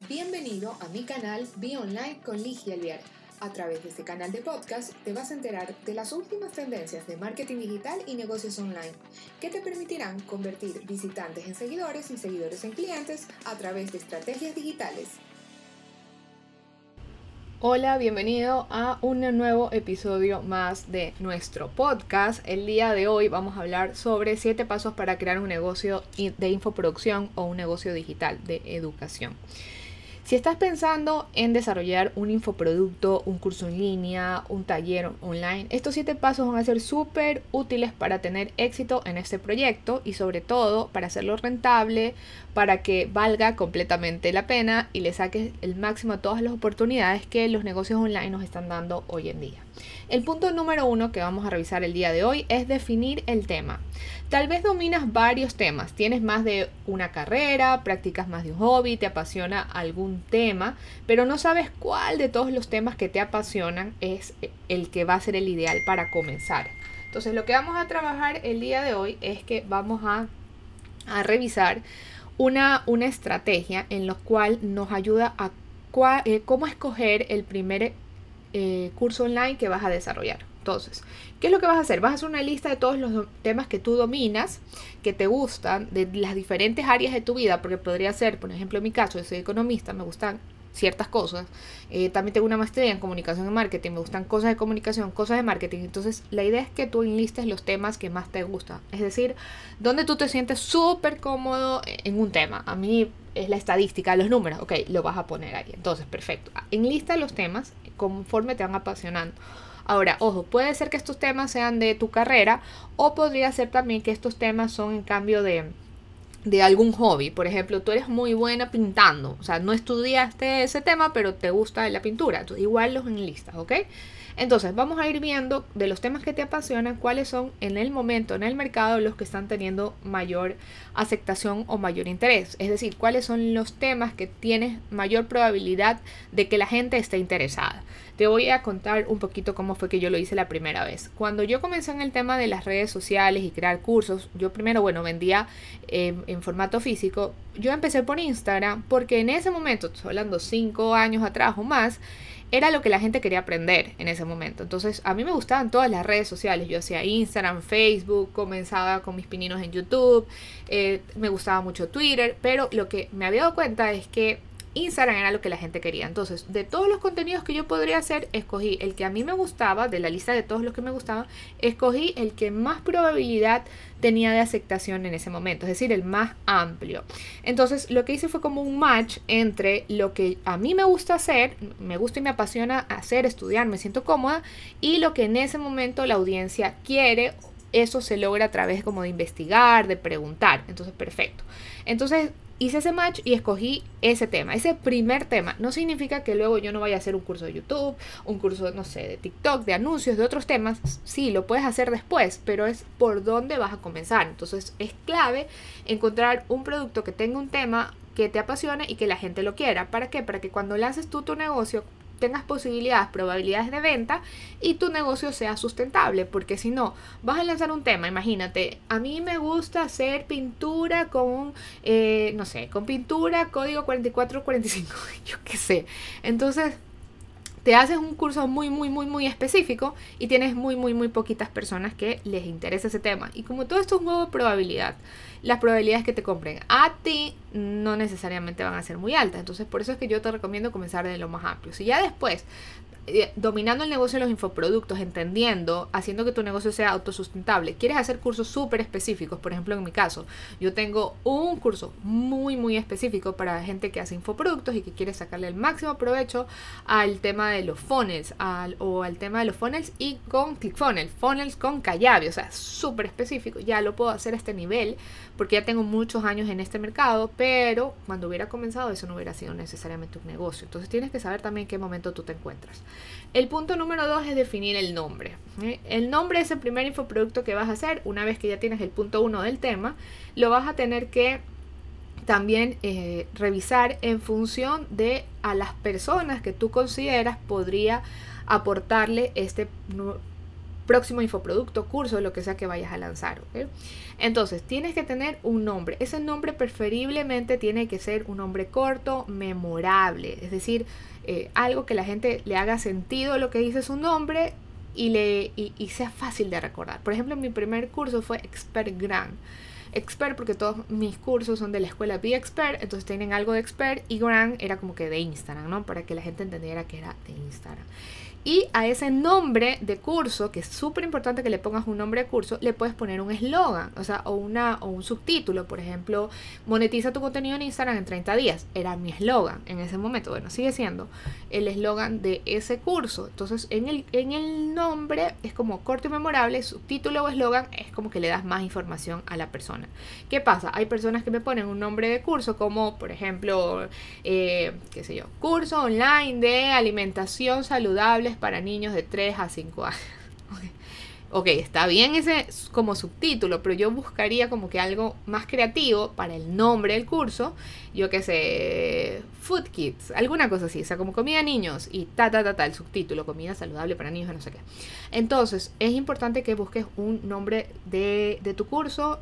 Bienvenido a mi canal Be Online con Ligia Alviar. A través de este canal de podcast te vas a enterar de las últimas tendencias de marketing digital y negocios online que te permitirán convertir visitantes en seguidores y seguidores en clientes a través de estrategias digitales. Hola, bienvenido a un nuevo episodio más de nuestro podcast. El día de hoy vamos a hablar sobre 7 pasos para crear un negocio de infoproducción o un negocio digital de educación. Si estás pensando en desarrollar un infoproducto, un curso en línea, un taller online, estos siete pasos van a ser súper útiles para tener éxito en este proyecto y sobre todo para hacerlo rentable, para que valga completamente la pena y le saques el máximo a todas las oportunidades que los negocios online nos están dando hoy en día. El punto número uno que vamos a revisar el día de hoy es definir el tema. Tal vez dominas varios temas, tienes más de una carrera, practicas más de un hobby, te apasiona algún tema, pero no sabes cuál de todos los temas que te apasionan es el que va a ser el ideal para comenzar. Entonces lo que vamos a trabajar el día de hoy es que vamos a, revisar una, estrategia en la cual nos ayuda a eh, cómo escoger el primer eh, curso online que vas a desarrollar. Entonces, ¿qué es lo que vas a hacer? Vas a hacer una lista de todos los temas que tú dominas, que te gustan, de las diferentes áreas de tu vida, porque podría ser, por ejemplo, en mi caso, yo soy economista, me gustan ciertas cosas. Eh, también tengo una maestría en comunicación y marketing, me gustan cosas de comunicación, cosas de marketing. Entonces, la idea es que tú enlistes los temas que más te gustan. Es decir, donde tú te sientes súper cómodo en un tema. A mí es la estadística, los números, ok, lo vas a poner ahí. Entonces, perfecto. Enlista los temas conforme te van apasionando. Ahora, ojo, puede ser que estos temas sean de tu carrera o podría ser también que estos temas son en cambio de, de algún hobby. Por ejemplo, tú eres muy buena pintando. O sea, no estudiaste ese tema, pero te gusta la pintura. Entonces, igual los enlistas, ¿ok? Entonces, vamos a ir viendo de los temas que te apasionan, cuáles son en el momento, en el mercado, los que están teniendo mayor aceptación o mayor interés. Es decir, cuáles son los temas que tienes mayor probabilidad de que la gente esté interesada. Te voy a contar un poquito cómo fue que yo lo hice la primera vez. Cuando yo comencé en el tema de las redes sociales y crear cursos, yo primero, bueno, vendía eh, en formato físico. Yo empecé por Instagram porque en ese momento, estoy hablando cinco años atrás o más, era lo que la gente quería aprender en ese momento. Entonces, a mí me gustaban todas las redes sociales. Yo hacía Instagram, Facebook, comenzaba con mis pininos en YouTube, eh, me gustaba mucho Twitter, pero lo que me había dado cuenta es que Instagram era lo que la gente quería. Entonces, de todos los contenidos que yo podría hacer, escogí el que a mí me gustaba, de la lista de todos los que me gustaban, escogí el que más probabilidad tenía de aceptación en ese momento, es decir, el más amplio. Entonces, lo que hice fue como un match entre lo que a mí me gusta hacer, me gusta y me apasiona hacer, estudiar, me siento cómoda, y lo que en ese momento la audiencia quiere eso se logra a través como de investigar, de preguntar. Entonces, perfecto. Entonces, hice ese match y escogí ese tema, ese primer tema. No significa que luego yo no vaya a hacer un curso de YouTube, un curso, no sé, de TikTok, de anuncios, de otros temas. Sí, lo puedes hacer después, pero es por dónde vas a comenzar. Entonces es clave encontrar un producto que tenga un tema que te apasione y que la gente lo quiera. ¿Para qué? Para que cuando lances tú tu negocio tengas posibilidades, probabilidades de venta y tu negocio sea sustentable, porque si no, vas a lanzar un tema, imagínate, a mí me gusta hacer pintura con, eh, no sé, con pintura código 4445, yo qué sé. Entonces, te haces un curso muy, muy, muy, muy específico y tienes muy, muy, muy poquitas personas que les interesa ese tema. Y como todo esto es un juego probabilidad, las probabilidades que te compren a ti no necesariamente van a ser muy altas. Entonces, por eso es que yo te recomiendo comenzar de lo más amplio. Si ya después dominando el negocio de los infoproductos, entendiendo, haciendo que tu negocio sea autosustentable. Quieres hacer cursos súper específicos, por ejemplo en mi caso, yo tengo un curso muy muy específico para gente que hace infoproductos y que quiere sacarle el máximo provecho al tema de los funnels al, o al tema de los funnels y con ClickFunnels, funnels con Kayabi, o sea, súper específico. Ya lo puedo hacer a este nivel porque ya tengo muchos años en este mercado, pero cuando hubiera comenzado eso no hubiera sido necesariamente un negocio. Entonces tienes que saber también en qué momento tú te encuentras. El punto número dos es definir el nombre. El nombre es el primer infoproducto que vas a hacer. Una vez que ya tienes el punto uno del tema, lo vas a tener que también eh, revisar en función de a las personas que tú consideras podría aportarle este próximo infoproducto, curso, lo que sea que vayas a lanzar. Entonces, tienes que tener un nombre. Ese nombre preferiblemente tiene que ser un nombre corto, memorable, es decir, eh, algo que la gente le haga sentido lo que dice su nombre y, le, y, sea fácil de recordar. Por ejemplo, mi primer curso fue Expert Grand. Expert porque todos mis cursos son de la escuela Be Expert, entonces tienen algo de Expert y Grand era como que de Instagram, ¿no? Para que la gente entendiera que era de Instagram. Y a ese nombre de curso, que es súper importante que le pongas un nombre de curso, le puedes poner un eslogan, o sea, o, una, o un subtítulo. Por ejemplo, monetiza tu contenido en Instagram en 30 días. Era mi eslogan en ese momento. Bueno, sigue siendo el eslogan de ese curso. Entonces, en el, en el nombre es como corto y memorable, subtítulo o eslogan es como que le das más información a la persona. ¿Qué pasa? Hay personas que me ponen un nombre de curso como, por ejemplo, eh, qué sé yo, curso online de alimentación saludable para niños de 3 a 5 años. ok, está bien ese como subtítulo, pero yo buscaría como que algo más creativo para el nombre del curso. Yo qué sé, Food Kids, alguna cosa así, o sea, como comida niños y ta, ta, ta, ta, el subtítulo, comida saludable para niños, no sé qué. Entonces, es importante que busques un nombre de tu curso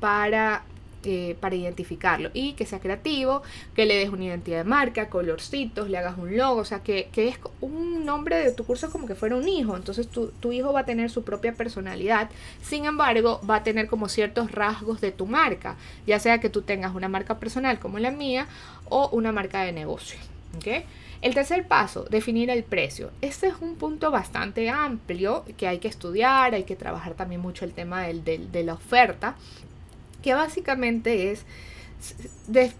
para eh, para identificarlo y que sea creativo, que le des una identidad de marca, colorcitos, le hagas un logo, o sea, que, es un nombre de tu curso como que fuera un hijo, entonces tu, tu, hijo va a tener su propia personalidad, sin embargo va a tener como ciertos rasgos de tu marca, ya sea que tú tengas una marca personal como la mía o una marca de negocio. El tercer paso, definir el precio. Este es un punto bastante amplio que hay que estudiar, hay que trabajar también mucho el tema del, de la oferta que básicamente es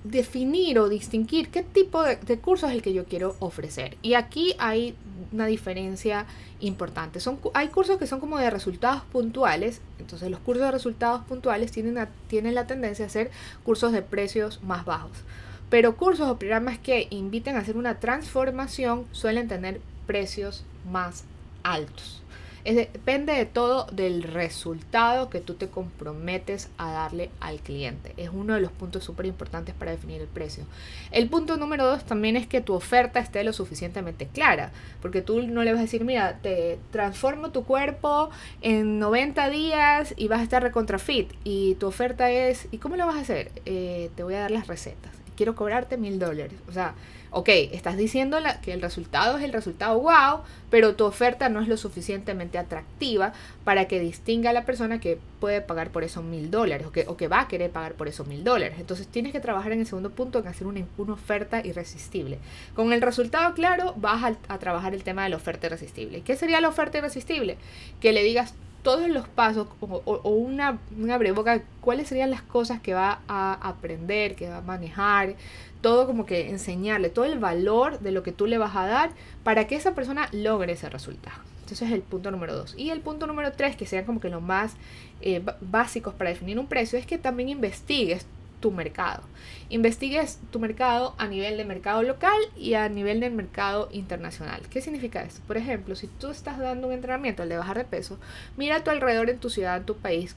definir o distinguir qué tipo de, curso es el que yo quiero ofrecer. Y aquí hay una diferencia importante. Son, hay cursos que son como de resultados puntuales, entonces los cursos de resultados puntuales tienen, tienen la tendencia a ser cursos de precios más bajos. Pero cursos o programas que inviten a hacer una transformación suelen tener precios más altos depende de todo del resultado que tú te comprometes a darle al cliente. Es uno de los puntos súper importantes para definir el precio. El punto número dos también es que tu oferta esté lo suficientemente clara, porque tú no le vas a decir, mira, te transformo tu cuerpo en 90 días y vas a estar recontra fit. Y tu oferta es, ¿y cómo lo vas a hacer? Eh, te voy a dar las recetas. Quiero cobrarte mil dólares. O sea, ok, estás diciendo que el resultado es el resultado wow, pero tu oferta no es lo suficientemente atractiva para que distinga a la persona que puede pagar por esos mil dólares o que, va a querer pagar por esos mil dólares. Entonces tienes que trabajar en el segundo punto en hacer una, oferta irresistible. Con el resultado claro vas a trabajar el tema de la oferta irresistible. ¿Qué sería la oferta irresistible? Que le digas todos los pasos o, una, una breboca, cuáles serían las cosas que va a aprender, que va a manejar, todo como que enseñarle, todo el valor de lo que tú le vas a dar para que esa persona logre ese resultado. Entonces es el punto número dos. Y el punto número tres, que sean como que los más eh, básicos para definir un precio, es que también investigues tu mercado. Investigues tu mercado a nivel de mercado local y a nivel del mercado internacional. ¿Qué significa esto? Por ejemplo, si tú estás dando un entrenamiento al de bajar de peso, mira a tu alrededor en tu ciudad, en tu país,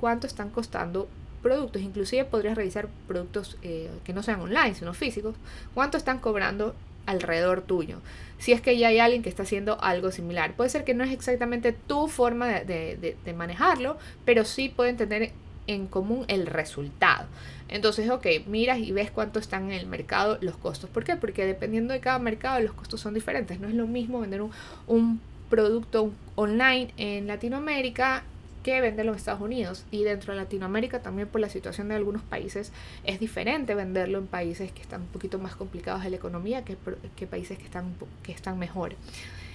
cuánto están costando productos. Inclusive podrías revisar productos eh, que no sean online, sino físicos. Cuánto están cobrando alrededor tuyo. Si es que ya hay alguien que está haciendo algo similar. Puede ser que no es exactamente tu forma de, de manejarlo, pero sí pueden tener en común el resultado. Entonces, ok, miras y ves cuánto están en el mercado los costos. ¿Por qué? Porque dependiendo de cada mercado los costos son diferentes. No es lo mismo vender un, producto online en Latinoamérica que venderlo en Estados Unidos. Y dentro de Latinoamérica también por la situación de algunos países es diferente venderlo en países que están un poquito más complicados de la economía que, que países que están, que están mejor.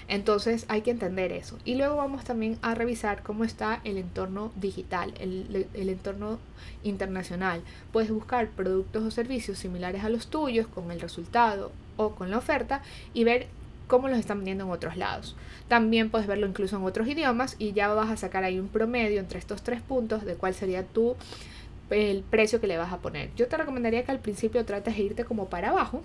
Entonces hay que entender eso. Y luego vamos también a revisar cómo está el entorno digital, el, entorno internacional. Puedes buscar productos o servicios similares a los tuyos con el resultado o con la oferta y ver cómo los están vendiendo en otros lados. También puedes verlo incluso en otros idiomas y ya vas a sacar ahí un promedio entre estos tres puntos de cuál sería tu el precio que le vas a poner. Yo te recomendaría que al principio trates de irte como para abajo,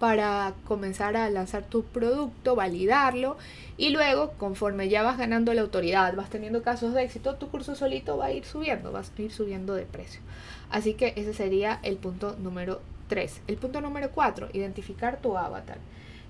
para comenzar a lanzar tu producto, validarlo y luego conforme ya vas ganando la autoridad, vas teniendo casos de éxito, tu curso solito va a ir subiendo, vas a ir subiendo de precio. Así que ese sería el punto número 3. El punto número 4, identificar tu avatar.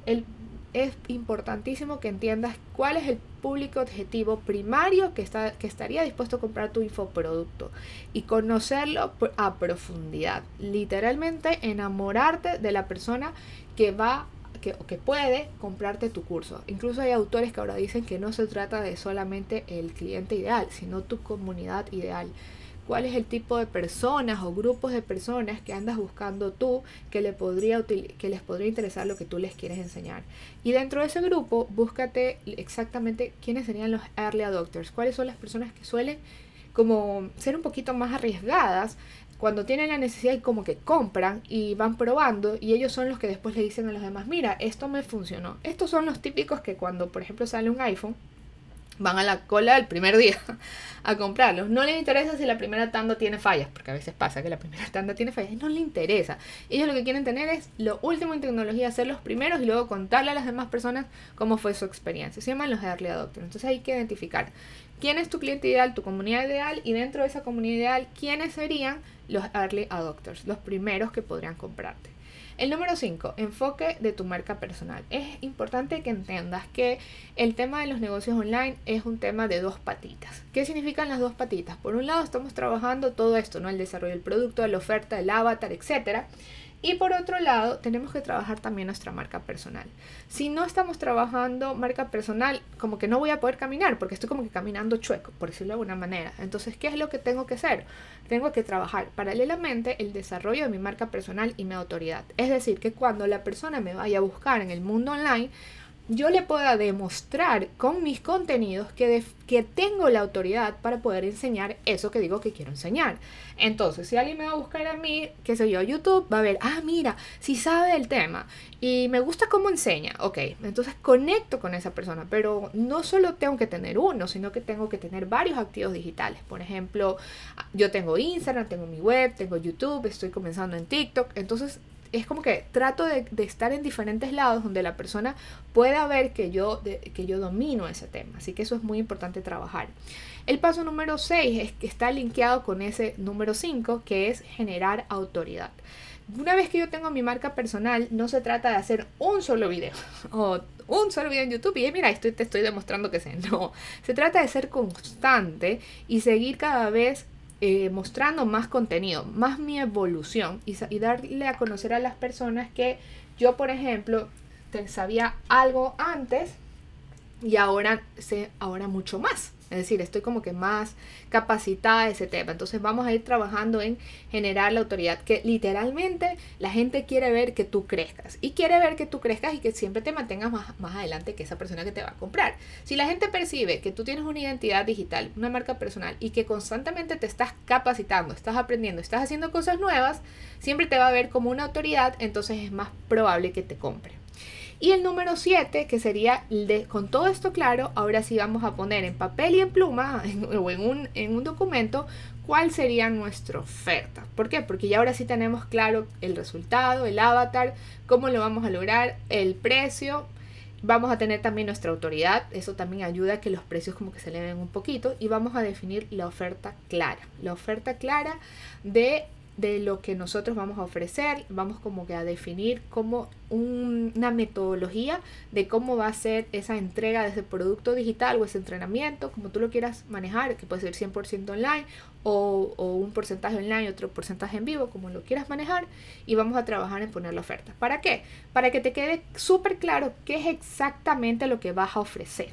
El, es importantísimo que entiendas cuál es el público objetivo primario que, está, que estaría dispuesto a comprar tu infoproducto y conocerlo a profundidad. Literalmente enamorarte de la persona que va que, que, puede comprarte tu curso. Incluso hay autores que ahora dicen que no se trata de solamente el cliente ideal, sino tu comunidad ideal cuál es el tipo de personas o grupos de personas que andas buscando tú que, les podría interesar lo que tú les quieres enseñar. Y dentro de ese grupo, búscate exactamente quiénes serían los early adopters, cuáles son las personas que suelen como ser un poquito más arriesgadas cuando tienen la necesidad y como que compran y van probando y ellos son los que después le dicen a los demás, mira, esto me funcionó. Estos son los típicos que cuando, por ejemplo, sale un iPhone, van a la cola el primer día a comprarlos. No les interesa si la primera tanda tiene fallas, porque a veces pasa que la primera tanda tiene fallas. No les interesa. Ellos lo que quieren tener es lo último en tecnología, ser los primeros y luego contarle a las demás personas cómo fue su experiencia. Se llaman los early adopters. Entonces hay que identificar quién es tu cliente ideal, tu comunidad ideal y dentro de esa comunidad ideal, quiénes serían los early adopters, los primeros que podrían comprarte. El número 5, enfoque de tu marca personal. Es importante que entiendas que el tema de los negocios online es un tema de dos patitas. ¿Qué significan las dos patitas? Por un lado estamos trabajando todo esto, ¿no? El desarrollo del producto, la oferta, el avatar, etcétera. Y por otro lado, tenemos que trabajar también nuestra marca personal. Si no estamos trabajando marca personal, como que no voy a poder caminar, porque estoy como que caminando chueco, por decirlo de alguna manera. Entonces, ¿qué es lo que tengo que hacer? Tengo que trabajar paralelamente el desarrollo de mi marca personal y mi autoridad. Es decir, que cuando la persona me vaya a buscar en el mundo online, yo le pueda demostrar con mis contenidos que, que tengo la autoridad para poder enseñar eso que digo que quiero enseñar. Entonces, si alguien me va a buscar a mí, qué sé yo, YouTube, va a ver, ah, mira, si sabe del tema y me gusta cómo enseña, ok, entonces conecto con esa persona, pero no solo tengo que tener uno, sino que tengo que tener varios activos digitales. Por ejemplo, yo tengo Instagram, tengo mi web, tengo YouTube, estoy comenzando en TikTok, entonces es como que trato de, estar en diferentes lados donde la persona pueda ver que yo, que yo domino ese tema. Así que eso es muy importante trabajar. El paso número 6 es que está linkeado con ese número 5, que es generar autoridad. Una vez que yo tengo mi marca personal, no se trata de hacer un solo video o un solo video en YouTube y mira, estoy, te estoy demostrando que sé. No, se trata de ser constante y seguir cada vez eh, mostrando más contenido, más mi evolución y, y, darle a conocer a las personas que yo, por ejemplo, sabía algo antes y ahora sé ahora mucho más. Es decir, estoy como que más capacitada de ese tema. Entonces vamos a ir trabajando en generar la autoridad, que literalmente la gente quiere ver que tú crezcas. Y quiere ver que tú crezcas y que siempre te mantengas más, más adelante que esa persona que te va a comprar. Si la gente percibe que tú tienes una identidad digital, una marca personal y que constantemente te estás capacitando, estás aprendiendo, estás haciendo cosas nuevas, siempre te va a ver como una autoridad, entonces es más probable que te compre. Y el número 7, que sería de, con todo esto claro, ahora sí vamos a poner en papel y en pluma o en un, en un documento cuál sería nuestra oferta. ¿Por qué? Porque ya ahora sí tenemos claro el resultado, el avatar, cómo lo vamos a lograr, el precio. Vamos a tener también nuestra autoridad, eso también ayuda a que los precios como que se eleven un poquito y vamos a definir la oferta clara. La oferta clara de de lo que nosotros vamos a ofrecer, vamos como que a definir como una metodología de cómo va a ser esa entrega de ese producto digital o ese entrenamiento, como tú lo quieras manejar, que puede ser 100% online o, o, un porcentaje online, otro porcentaje en vivo, como lo quieras manejar, y vamos a trabajar en poner la oferta. ¿Para qué? Para que te quede súper claro qué es exactamente lo que vas a ofrecer.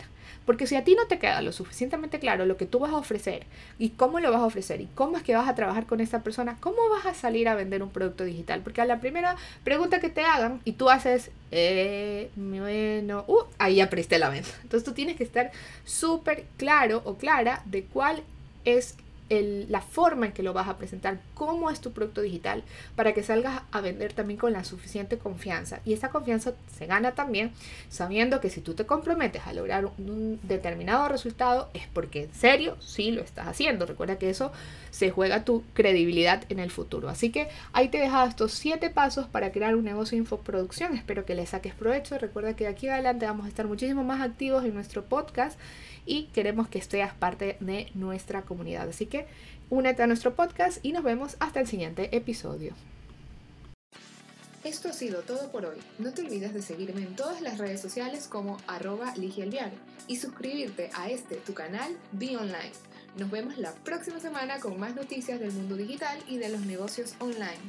Porque si a ti no te queda lo suficientemente claro lo que tú vas a ofrecer y cómo lo vas a ofrecer y cómo es que vas a trabajar con esa persona, ¿cómo vas a salir a vender un producto digital? Porque a la primera pregunta que te hagan y tú haces, eh, bueno, uh, ahí apriste la venta. Entonces tú tienes que estar súper claro o clara de cuál es la forma en que lo vas a presentar, cómo es tu producto digital, para que salgas a vender también con la suficiente confianza. Y esa confianza se gana también sabiendo que si tú te comprometes a lograr un, determinado resultado es porque en serio sí lo estás haciendo. Recuerda que eso se juega tu credibilidad en el futuro. Así que ahí te he dejado estos siete pasos para crear un negocio de infoproducción. Espero que le saques provecho. Recuerda que de aquí adelante vamos a estar muchísimo más activos en nuestro podcast y queremos que estés parte de nuestra comunidad. Así que únete a nuestro podcast y nos vemos hasta el siguiente episodio. Esto ha sido todo por hoy. No te olvides de seguirme en todas las redes sociales como arroba Ligielviar y suscribirte a este tu canal Be Online. Nos vemos la próxima semana con más noticias del mundo digital y de los negocios online.